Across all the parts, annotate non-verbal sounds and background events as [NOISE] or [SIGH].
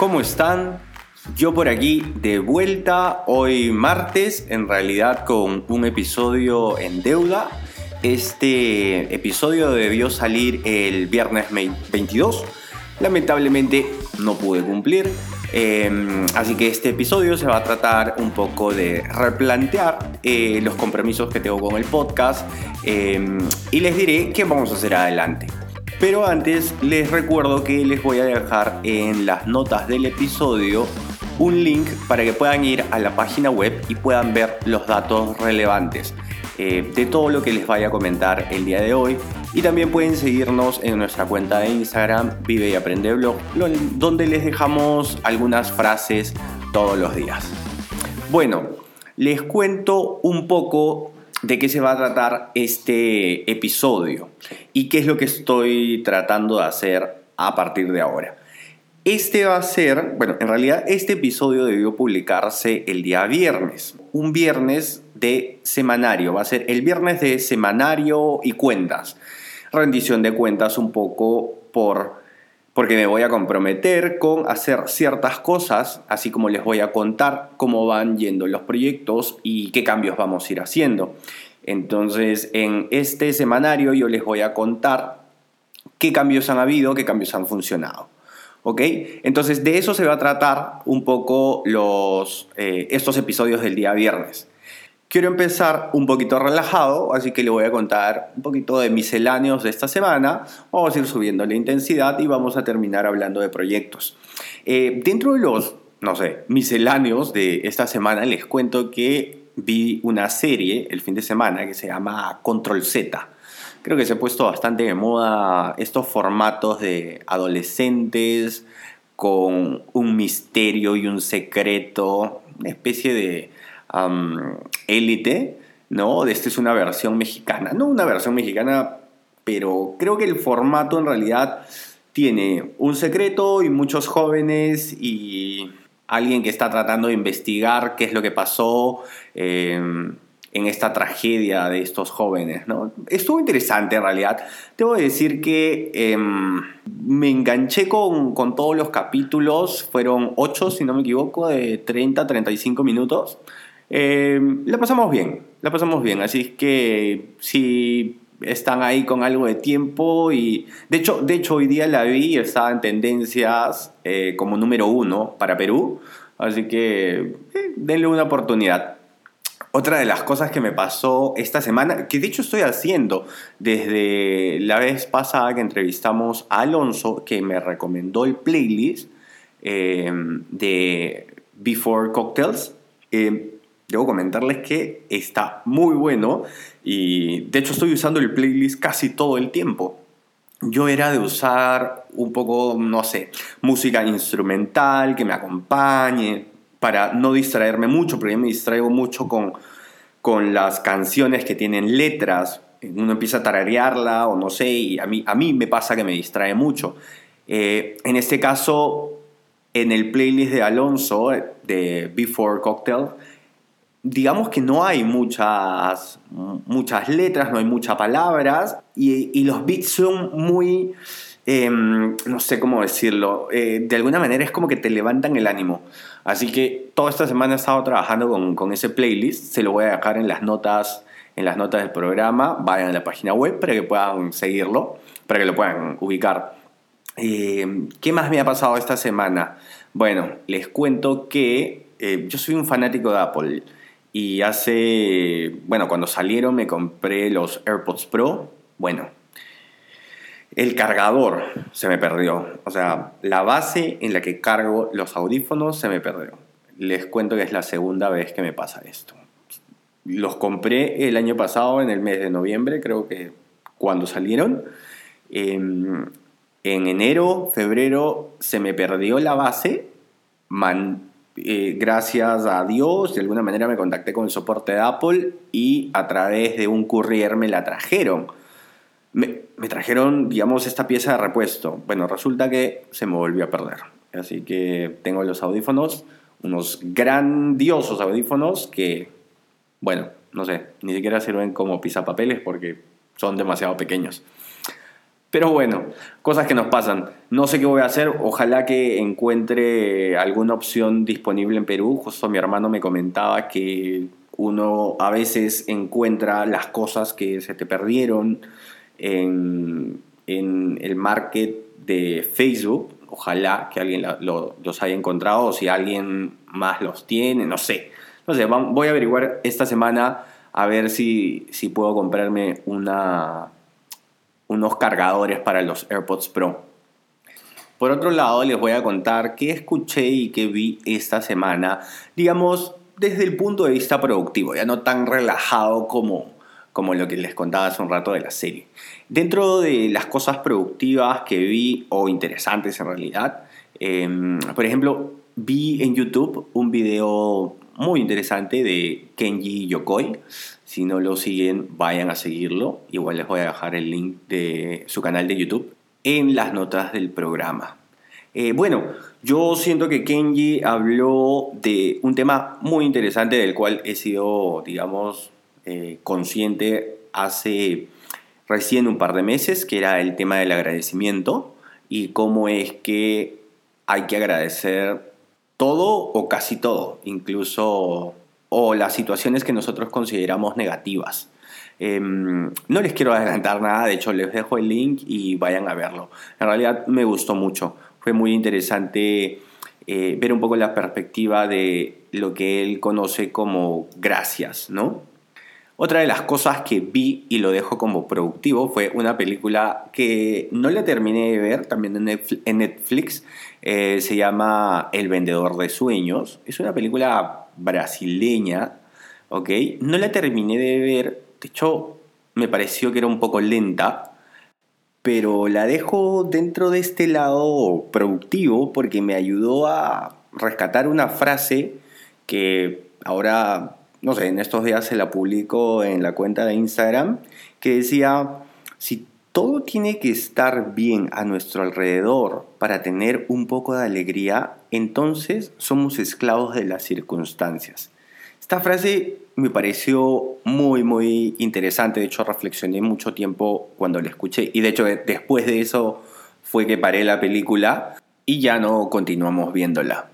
¿Cómo están? Yo por aquí de vuelta hoy martes, en realidad con un episodio en deuda. Este episodio debió salir el viernes 22. Lamentablemente no pude cumplir. Em, así que este episodio se va a tratar un poco de replantear eh, los compromisos que tengo con el podcast em, y les diré qué vamos a hacer adelante. Pero antes les recuerdo que les voy a dejar en las notas del episodio un link para que puedan ir a la página web y puedan ver los datos relevantes eh, de todo lo que les vaya a comentar el día de hoy. Y también pueden seguirnos en nuestra cuenta de Instagram, Vive y Aprende Blog, donde les dejamos algunas frases todos los días. Bueno, les cuento un poco de qué se va a tratar este episodio y qué es lo que estoy tratando de hacer a partir de ahora. Este va a ser, bueno, en realidad este episodio debió publicarse el día viernes, un viernes de semanario, va a ser el viernes de semanario y cuentas, rendición de cuentas un poco por porque me voy a comprometer con hacer ciertas cosas, así como les voy a contar cómo van yendo los proyectos y qué cambios vamos a ir haciendo. Entonces, en este semanario yo les voy a contar qué cambios han habido, qué cambios han funcionado. ¿Ok? Entonces, de eso se va a tratar un poco los, eh, estos episodios del día viernes. Quiero empezar un poquito relajado, así que le voy a contar un poquito de misceláneos de esta semana. Vamos a ir subiendo la intensidad y vamos a terminar hablando de proyectos. Eh, dentro de los, no sé, misceláneos de esta semana, les cuento que vi una serie el fin de semana que se llama Control Z. Creo que se ha puesto bastante de moda estos formatos de adolescentes con un misterio y un secreto, una especie de élite, ¿no? Esta es una versión mexicana, no una versión mexicana, pero creo que el formato en realidad tiene un secreto y muchos jóvenes y alguien que está tratando de investigar qué es lo que pasó em, en esta tragedia de estos jóvenes. ¿no? Estuvo interesante en realidad. Debo decir que em, me enganché con, con, todos los capítulos, fueron 8 si no me equivoco, de 30 a 35 minutos. Eh, la pasamos bien, la pasamos bien, así que si están ahí con algo de tiempo y de hecho, de hecho hoy día la vi y estaba en tendencias eh, como número uno para Perú, así que eh, denle una oportunidad. Otra de las cosas que me pasó esta semana, que de hecho estoy haciendo desde la vez pasada que entrevistamos a Alonso, que me recomendó el playlist de Before Cocktails. Debo comentarles que está muy bueno y de hecho estoy usando el playlist casi todo el tiempo. Yo era de usar un poco, no sé, música instrumental que me acompañe para no distraerme mucho, porque yo me distraigo mucho con, con las canciones que tienen letras. Uno empieza a tararearla o no sé, y a mí, a mí me pasa que me distrae mucho. Eh, en este caso, en el playlist de Alonso, de Before Cocktail, digamos que no hay muchas, muchas letras, no hay muchas palabras y, los beats son muy, em, no sé cómo decirlo, eh, de alguna manera es como que te levantan el ánimo. Así que toda esta semana he estado trabajando con, ese playlist, se lo voy a dejar en las notas. En las notas del programa, vayan a la página web para que puedan seguirlo, para que lo puedan ubicar. Eh, ¿Qué más me ha pasado esta semana? Bueno, les cuento que eh, yo soy un fanático de Apple. Y hace, bueno, cuando salieron me compré los AirPods Pro. Bueno, el cargador se me perdió. O sea, la base en la que cargo los audífonos se me perdió. Les cuento que es la segunda vez que me pasa esto. Los compré el año pasado, en el mes de noviembre, creo que cuando salieron. Em, En enero, febrero, se me perdió la base. Eh, gracias a Dios, de alguna manera me contacté con el soporte de Apple y a través de un courier me la trajeron. Me, trajeron, digamos, esta pieza de repuesto. Bueno, resulta que se me volvió a perder. Así que tengo los audífonos, unos grandiosos audífonos que, bueno, no sé, ni siquiera sirven como pisapapeles porque son demasiado pequeños. Pero bueno, cosas que nos pasan. No sé qué voy a hacer. Ojalá que encuentre alguna opción disponible en Perú. Justo mi hermano me comentaba que uno a veces encuentra las cosas que se te perdieron en, el market de Facebook. Ojalá que alguien los haya encontrado o si alguien más los tiene, no sé. No sé, voy a averiguar esta semana a ver si, si puedo comprarme una unos cargadores para los AirPods Pro. Por otro lado, les voy a contar qué escuché y qué vi esta semana, digamos, desde el punto de vista productivo, ya no tan relajado como, como lo que les contaba hace un rato de la serie. Dentro de las cosas productivas que vi, o interesantes en realidad, em, por ejemplo, vi en YouTube un video muy interesante de Kenji Yokoi. Si no lo siguen, vayan a seguirlo. Igual les voy a dejar el link de su canal de YouTube en las notas del programa. Eh, bueno, yo siento que Kenji habló de un tema muy interesante del cual he sido, digamos, eh, consciente hace recién un par de meses, que era el tema del agradecimiento y cómo es que hay que agradecer todo o casi todo, incluso o las situaciones que nosotros consideramos negativas. Em, no les quiero adelantar nada, de hecho les dejo el link y vayan a verlo. En realidad me gustó mucho, fue muy interesante eh, ver un poco la perspectiva de lo que él conoce como gracias, ¿no? Otra de las cosas que vi y lo dejo como productivo fue una película que no la terminé de ver, también en Netflix, eh, se llama El vendedor de sueños. Es una película brasileña, ¿ok? No la terminé de ver, de hecho me pareció que era un poco lenta, pero la dejo dentro de este lado productivo porque me ayudó a rescatar una frase que ahora no sé, en estos días se la publicó en la cuenta de Instagram, que decía, si todo tiene que estar bien a nuestro alrededor para tener un poco de alegría, entonces somos esclavos de las circunstancias. Esta frase me pareció muy, muy interesante, de hecho reflexioné mucho tiempo cuando la escuché y de hecho después de eso fue que paré la película y ya no continuamos viéndola.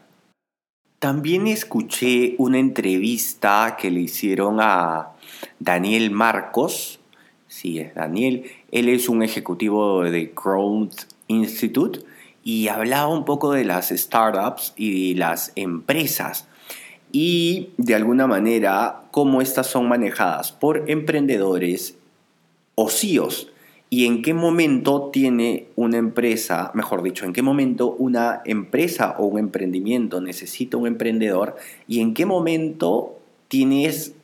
También escuché una entrevista que le hicieron a Daniel Marcos. Sí, es Daniel. Él es un ejecutivo de Growth Institute y hablaba un poco de las startups y de las empresas y de alguna manera cómo estas son manejadas por emprendedores o CEOs y en qué momento tiene una empresa, mejor dicho, en qué momento una empresa o un emprendimiento necesita un emprendedor y en qué momento tienes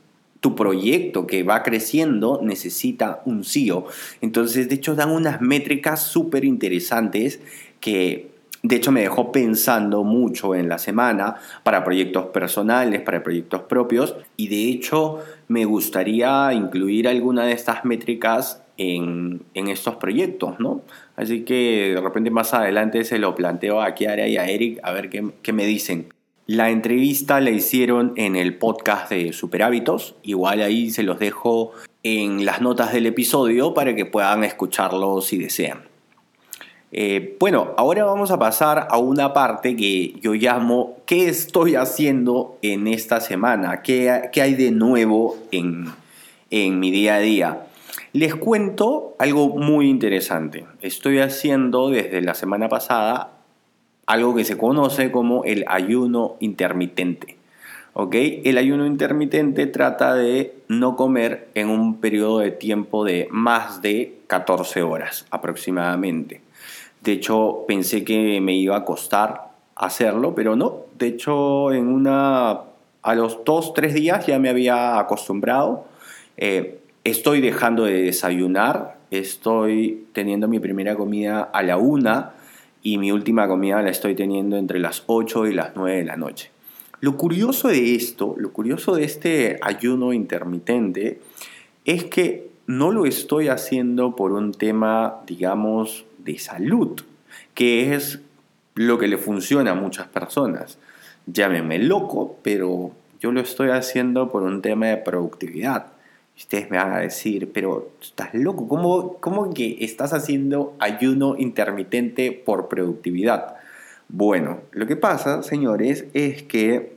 tu proyecto que va creciendo necesita un CEO. Entonces, de hecho, dan unas métricas súper interesantes que de hecho, me dejó pensando mucho en la semana para proyectos personales, para proyectos propios y de hecho me gustaría incluir alguna de estas métricas en, estos proyectos, ¿no? Así que de repente más adelante se lo planteo a Kiara y a Eric a ver qué, me dicen. La entrevista la hicieron en el podcast de Super Hábitos, igual ahí se los dejo en las notas del episodio para que puedan escucharlo si desean. Eh, bueno, ahora vamos a pasar a una parte que yo llamo ¿qué estoy haciendo en esta semana? ¿Qué, hay de nuevo en, en mi día a día? Les cuento algo muy interesante. Estoy haciendo desde la semana pasada algo que se conoce como el ayuno intermitente. ¿Ok? El ayuno intermitente trata de no comer en un periodo de tiempo de más de 14 horas aproximadamente. De hecho, pensé que me iba a costar hacerlo, pero no. De hecho, en una, a los dos, tres días ya me había acostumbrado. Eh, Estoy dejando de desayunar estoy teniendo mi primera comida a la una y mi última comida la estoy teniendo entre las 8 y las 9 de la noche. Lo curioso de esto, lo curioso de este ayuno intermitente es que no lo estoy haciendo por un tema, digamos, de salud, que es lo que le funciona a muchas personas. Llámenme loco, pero yo lo estoy haciendo por un tema de productividad. Ustedes me van a decir, pero estás loco, ¿cómo, cómo que estás haciendo ayuno intermitente por productividad? Bueno, lo que pasa, señores, es que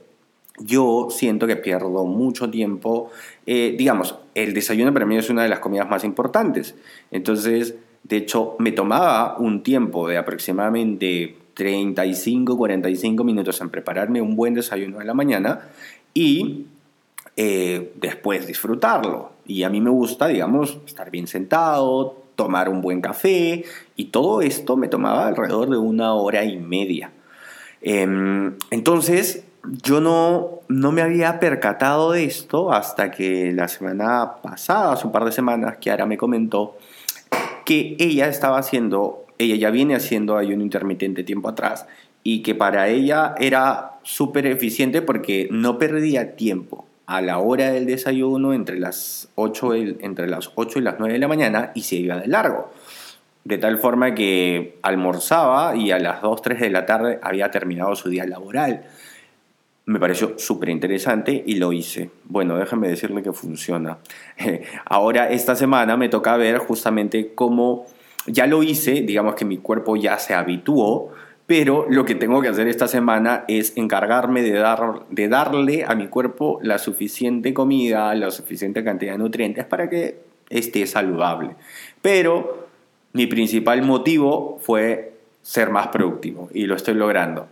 yo siento que pierdo mucho tiempo. Eh, digamos, el desayuno para mí es una de las comidas más importantes. Entonces, de hecho, me tomaba un tiempo de aproximadamente 35, 45 minutos en prepararme un buen desayuno de la mañana y eh, después disfrutarlo. Y a mí me gusta, digamos, estar bien sentado, tomar un buen café y todo esto me tomaba alrededor de una hora y media. Em, entonces, yo no, no me había percatado de esto hasta que la semana pasada, hace un par de semanas, ahora me comentó que ella estaba haciendo, ella ya viene haciendo ayuno intermitente tiempo atrás y que para ella era súper eficiente porque no perdía tiempo a la hora del desayuno entre las 8, entre las 8 y las 9 de la mañana y se iba de largo. De tal forma que almorzaba y a las 2, 3 de la tarde había terminado su día laboral me pareció súper interesante y lo hice. Bueno, déjame decirle que funciona. [LAUGHS] Ahora, esta semana me toca ver justamente cómo ya lo hice, digamos que mi cuerpo ya se habituó, pero lo que tengo que hacer esta semana es encargarme de, dar, de darle a mi cuerpo la suficiente comida, la suficiente cantidad de nutrientes para que esté saludable. Pero mi principal motivo fue ser más productivo y lo estoy logrando.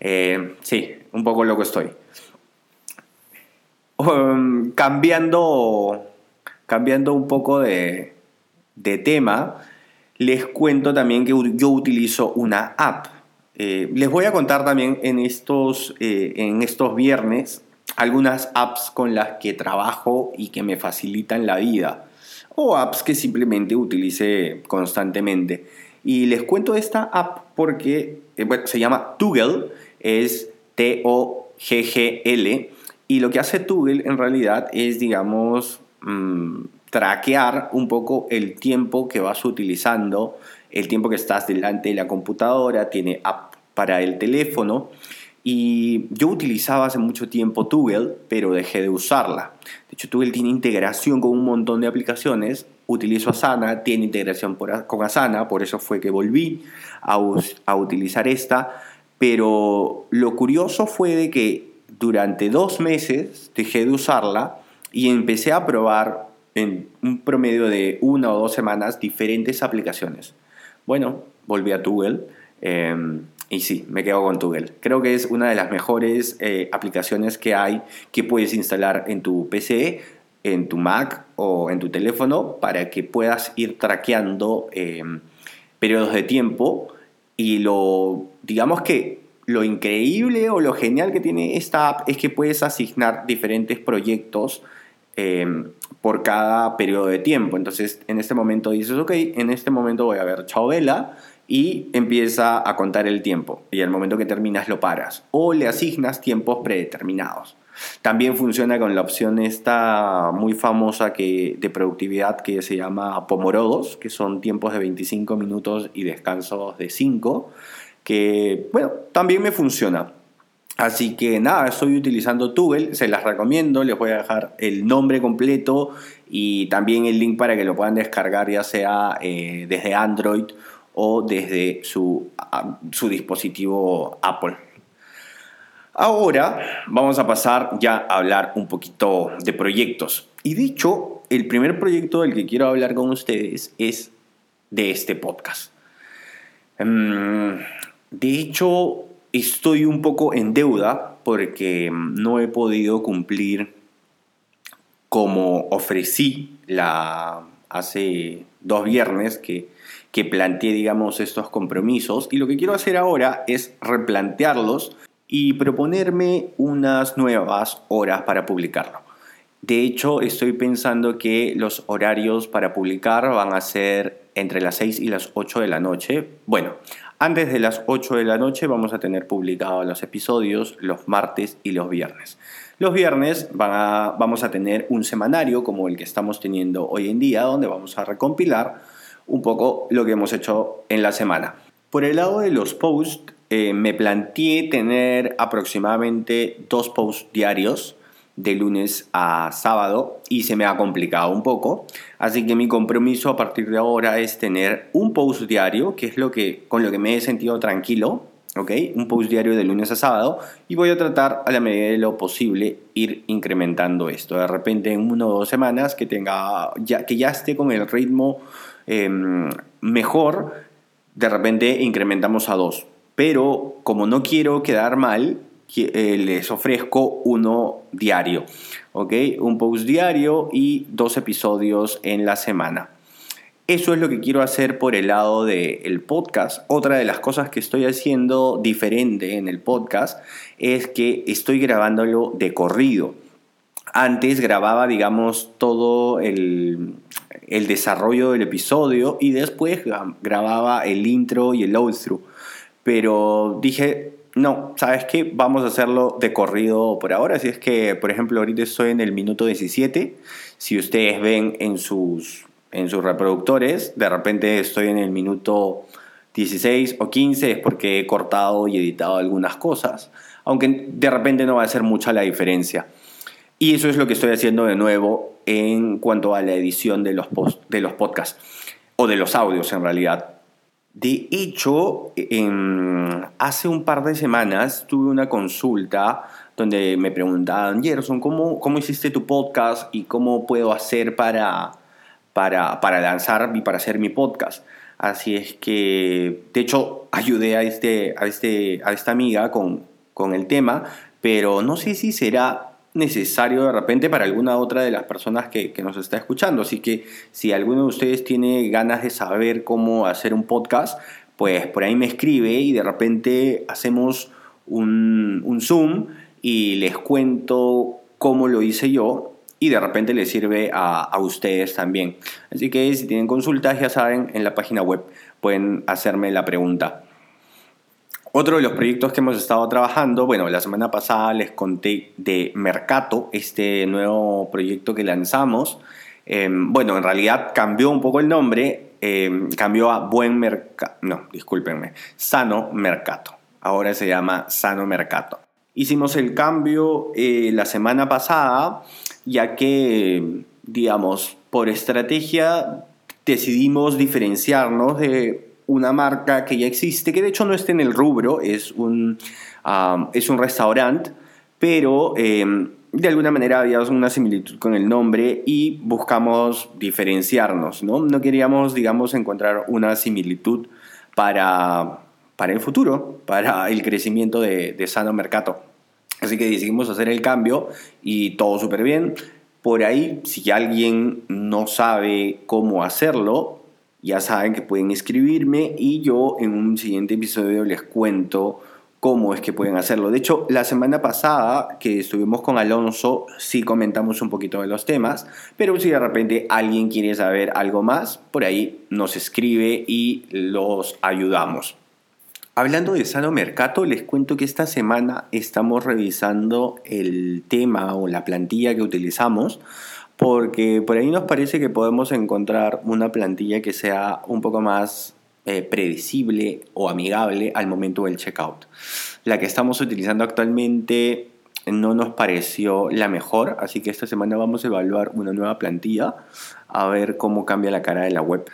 Eh, sí, un poco loco estoy. Um, cambiando, cambiando un poco de, tema, les cuento también que yo utilizo una app. Eh, les voy a contar también en estos, eh, en estos viernes algunas apps con las que trabajo y que me facilitan la vida. O apps que simplemente utilice constantemente. Y les cuento esta app porque se llama Toggle, es T-O-G-G-L. Y lo que hace Toggle en realidad es, digamos, mm, traquear un poco el tiempo que vas utilizando, el tiempo que estás delante de la computadora, tiene app para el teléfono. Y yo utilizaba hace mucho tiempo Toggle, pero dejé de usarla. De hecho, Toggle tiene integración con un montón de aplicaciones. Utilizo Asana, tiene integración con Asana, por eso fue que volví a, a utilizar esta pero lo curioso fue de que durante dos meses dejé de usarla y empecé a probar en un promedio de una o dos semanas diferentes aplicaciones. Bueno, volví a Google em, y sí, me quedo con Google. Creo que es una de las mejores eh, aplicaciones que hay que puedes instalar en tu PC, en tu Mac o en tu teléfono para que puedas ir traqueando em, periodos de tiempo y lo, digamos que lo increíble o lo genial que tiene esta app es que puedes asignar diferentes proyectos em, por cada periodo de tiempo. Entonces, en este momento dices, ok, en este momento voy a ver Chavela y empieza a contar el tiempo. Y al momento que terminas lo paras. O le asignas tiempos predeterminados. También funciona con la opción esta muy famosa que, de productividad que se llama Pomorodos, que son tiempos de 25 minutos y descansos de 5, que, bueno, también me funciona. Así que nada, estoy utilizando Toggle, se las recomiendo, les voy a dejar el nombre completo y también el link para que lo puedan descargar ya sea eh, desde Android o desde su, su dispositivo Apple. Ahora vamos a pasar ya a hablar un poquito de proyectos. Y dicho, el primer proyecto del que quiero hablar con ustedes es de este podcast. Mm, de hecho, estoy un poco en deuda porque no he podido cumplir como ofrecí la, hace dos viernes que, que planteé, digamos, estos compromisos. Y lo que quiero hacer ahora es replantearlos y proponerme unas nuevas horas para publicarlo. De hecho, estoy pensando que los horarios para publicar van a ser entre las 6 y las 8 de la noche. Bueno, antes de las 8 de la noche vamos a tener publicados los episodios los martes y los viernes. Los viernes vamos a tener un semanario como el que estamos teniendo hoy en día, donde vamos a recompilar un poco lo que hemos hecho en la semana. Por el lado de los posts, eh, me planteé tener aproximadamente dos posts diarios de lunes a sábado y se me ha complicado un poco. Así que mi compromiso a partir de ahora es tener un post diario, que es lo que, con lo que me he sentido tranquilo, ¿ok? Un post diario de lunes a sábado y voy a tratar a la medida de lo posible ir incrementando esto. De repente en una o dos semanas que, tenga, ya, que ya esté con el ritmo em, mejor, de repente incrementamos a dos. Pero como no quiero quedar mal, eh, les ofrezco uno diario, ¿ok? Un post diario y dos episodios en la semana. Eso es lo que quiero hacer por el lado del podcast. Otra de las cosas que estoy haciendo diferente en el podcast es que estoy grabándolo de corrido. Antes grababa, digamos, todo el, el desarrollo del episodio y después grababa el intro y el outro. Pero dije, no, ¿sabes qué? Vamos a hacerlo de corrido por ahora. Si es que, por ejemplo, ahorita estoy en el minuto 17. Si ustedes ven en sus, en sus reproductores, de repente estoy en el minuto 16 o 15, es porque he cortado y editado algunas cosas. Aunque de repente no va a ser mucha la diferencia. Y eso es lo que estoy haciendo de nuevo en cuanto a la edición de los, post, de los podcasts. O de los audios en realidad de hecho, hace un par de semanas tuve una consulta donde me preguntaban, Gerson, ¿cómo, ¿cómo hiciste tu podcast y cómo puedo hacer para, para, para lanzar y para hacer mi podcast? Así es que, de hecho, ayudé a, este, a, este, a esta amiga con, con el tema, pero no sé si será necesario de repente para alguna otra de las personas que, nos está escuchando. Así que si alguno de ustedes tiene ganas de saber cómo hacer un podcast, pues por ahí me escribe y de repente hacemos un, un Zoom y les cuento cómo lo hice yo y de repente les sirve a, a, ustedes también. Así que si tienen consultas, ya saben, en la página web pueden hacerme la pregunta. Otro de los proyectos que hemos estado trabajando, bueno, la semana pasada les conté de Mercato, este nuevo proyecto que lanzamos. Em, bueno, en realidad cambió un poco el nombre, em, cambió a Buen Mercado, no, discúlpenme, Sano Mercato. Ahora se llama Sano Mercato. Hicimos el cambio eh, la semana pasada, ya que, digamos, por estrategia decidimos diferenciarnos de una marca que ya existe, que de hecho no está en el rubro, es un, es un restaurante, pero em, de alguna manera había una similitud con el nombre y buscamos diferenciarnos, ¿no? No queríamos, digamos, encontrar una similitud para, para el futuro, para el crecimiento de, de Sano Mercato. Así que decidimos hacer el cambio y todo súper bien. Por ahí, si alguien no sabe cómo hacerlo, ya saben que pueden escribirme y yo en un siguiente episodio les cuento cómo es que pueden hacerlo. De hecho, la semana pasada que estuvimos con Alonso, sí comentamos un poquito de los temas, pero si de repente alguien quiere saber algo más, por ahí nos escribe y los ayudamos. Hablando de Sano Mercato, les cuento que esta semana estamos revisando el tema o la plantilla que utilizamos porque por ahí nos parece que podemos encontrar una plantilla que sea un poco más eh, predecible o amigable al momento del checkout. La que estamos utilizando actualmente no nos pareció la mejor, así que esta semana vamos a evaluar una nueva plantilla a ver cómo cambia la cara de la web.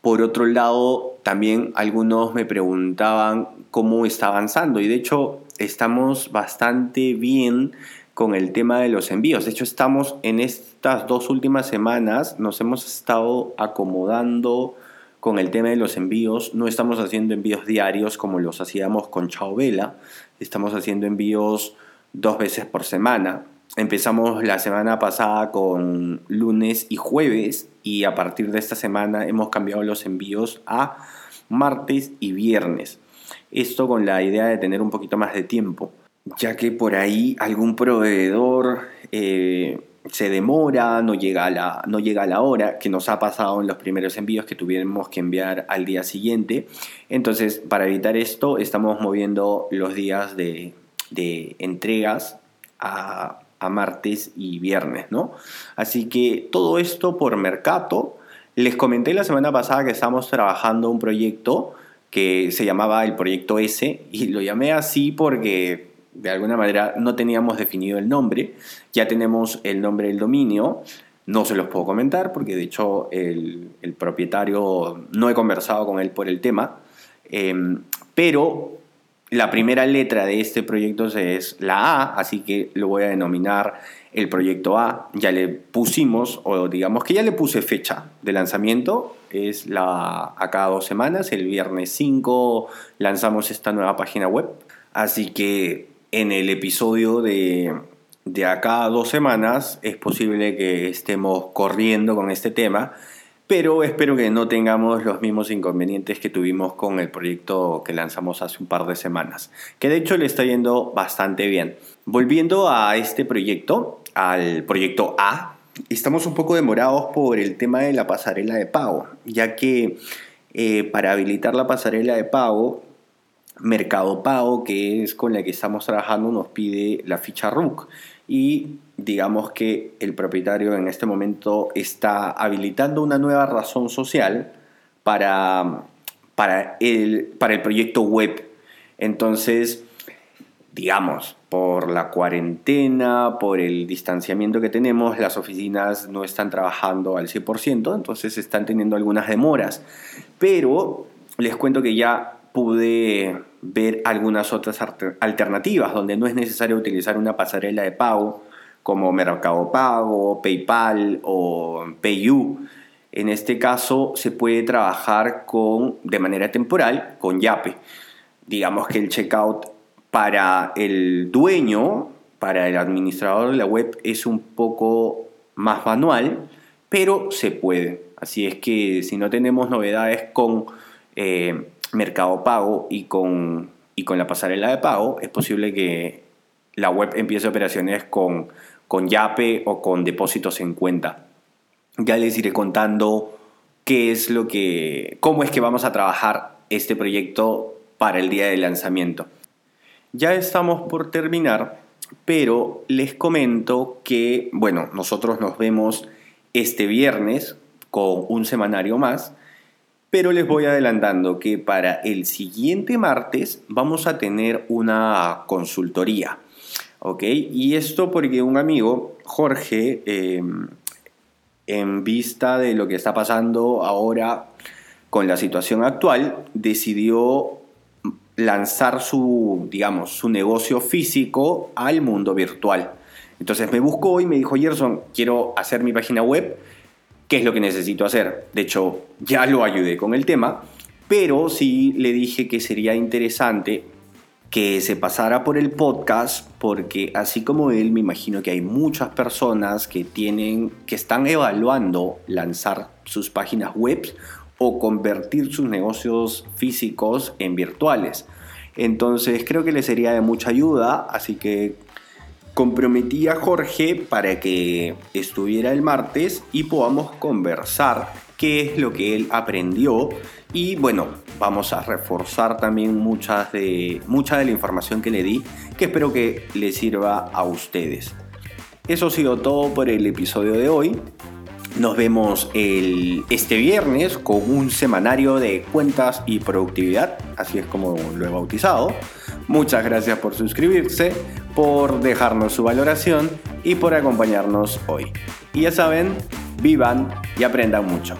Por otro lado, también algunos me preguntaban cómo está avanzando y de hecho estamos bastante bien con el tema de los envíos. De hecho, estamos en estas dos últimas semanas, nos hemos estado acomodando con el tema de los envíos. No estamos haciendo envíos diarios como los hacíamos con Chao Vela. Estamos haciendo envíos dos veces por semana. Empezamos la semana pasada con lunes y jueves y a partir de esta semana hemos cambiado los envíos a martes y viernes. Esto con la idea de tener un poquito más de tiempo ya que por ahí algún proveedor eh, se demora, no llega, a la, no llega a la hora, que nos ha pasado en los primeros envíos que tuvimos que enviar al día siguiente. Entonces, para evitar esto, estamos moviendo los días de, entregas a, a, martes y viernes, ¿no? Así que todo esto por Mercato. Les comenté la semana pasada que estamos trabajando un proyecto que se llamaba el Proyecto S y lo llamé así porque de alguna manera no teníamos definido el nombre, ya tenemos el nombre del dominio, no se los puedo comentar porque de hecho el, propietario no he conversado con él por el tema, em, pero la primera letra de este proyecto es la A, así que lo voy a denominar el proyecto A. Ya le pusimos, o digamos que ya le puse fecha de lanzamiento, es la a cada dos semanas, el viernes 5 lanzamos esta nueva página web, así que en el episodio de, de acá dos semanas es posible que estemos corriendo con este tema, pero espero que no tengamos los mismos inconvenientes que tuvimos con el proyecto que lanzamos hace un par de semanas, que de hecho le está yendo bastante bien. Volviendo a este proyecto, al proyecto A, estamos un poco demorados por el tema de la pasarela de pago, ya que eh, para habilitar la pasarela de pago Mercado Pago, que es con la que estamos trabajando, nos pide la ficha RUC y digamos que el propietario en este momento está habilitando una nueva razón social para, para, el, para el proyecto web. Entonces, digamos, por la cuarentena, por el distanciamiento que tenemos, las oficinas no están trabajando al 100%, entonces están teniendo algunas demoras. Pero les cuento que ya pude ver algunas otras alternativas donde no es necesario utilizar una pasarela de pago como Mercado Pago, PayPal o PayU. En este caso se puede trabajar con, de manera temporal con Yape. Digamos que el checkout para el dueño, para el administrador de la web, es un poco más manual, pero se puede. Así es que si no tenemos novedades con eh, Mercado Pago y con, y con la pasarela de pago, es posible que la web empiece operaciones con, con Yape o con depósitos en cuenta. Ya les iré contando qué es lo que, cómo es que vamos a trabajar este proyecto para el día de lanzamiento. Ya estamos por terminar, pero les comento que, bueno, nosotros nos vemos este viernes con un semanario más pero les voy adelantando que para el siguiente martes vamos a tener una consultoría. ¿Ok? Y esto porque un amigo, Jorge, em, en vista de lo que está pasando ahora con la situación actual, decidió lanzar su, digamos, su negocio físico al mundo virtual. Entonces me buscó y me dijo, Gerson, quiero hacer mi página web qué es lo que necesito hacer. De hecho, ya lo ayudé con el tema, pero sí le dije que sería interesante que se pasara por el podcast porque así como él me imagino que hay muchas personas que tienen que están evaluando lanzar sus páginas web o convertir sus negocios físicos en virtuales. Entonces creo que le sería de mucha ayuda, así que comprometí a Jorge para que estuviera el martes y podamos conversar qué es lo que él aprendió y bueno, vamos a reforzar también muchas de, mucha de la información que le di que espero que le sirva a ustedes. Eso ha sido todo por el episodio de hoy. Nos vemos el, este viernes con un semanario de cuentas y productividad, así es como lo he bautizado. Muchas gracias por suscribirse, por dejarnos su valoración y por acompañarnos hoy. Y ya saben, vivan y aprendan mucho.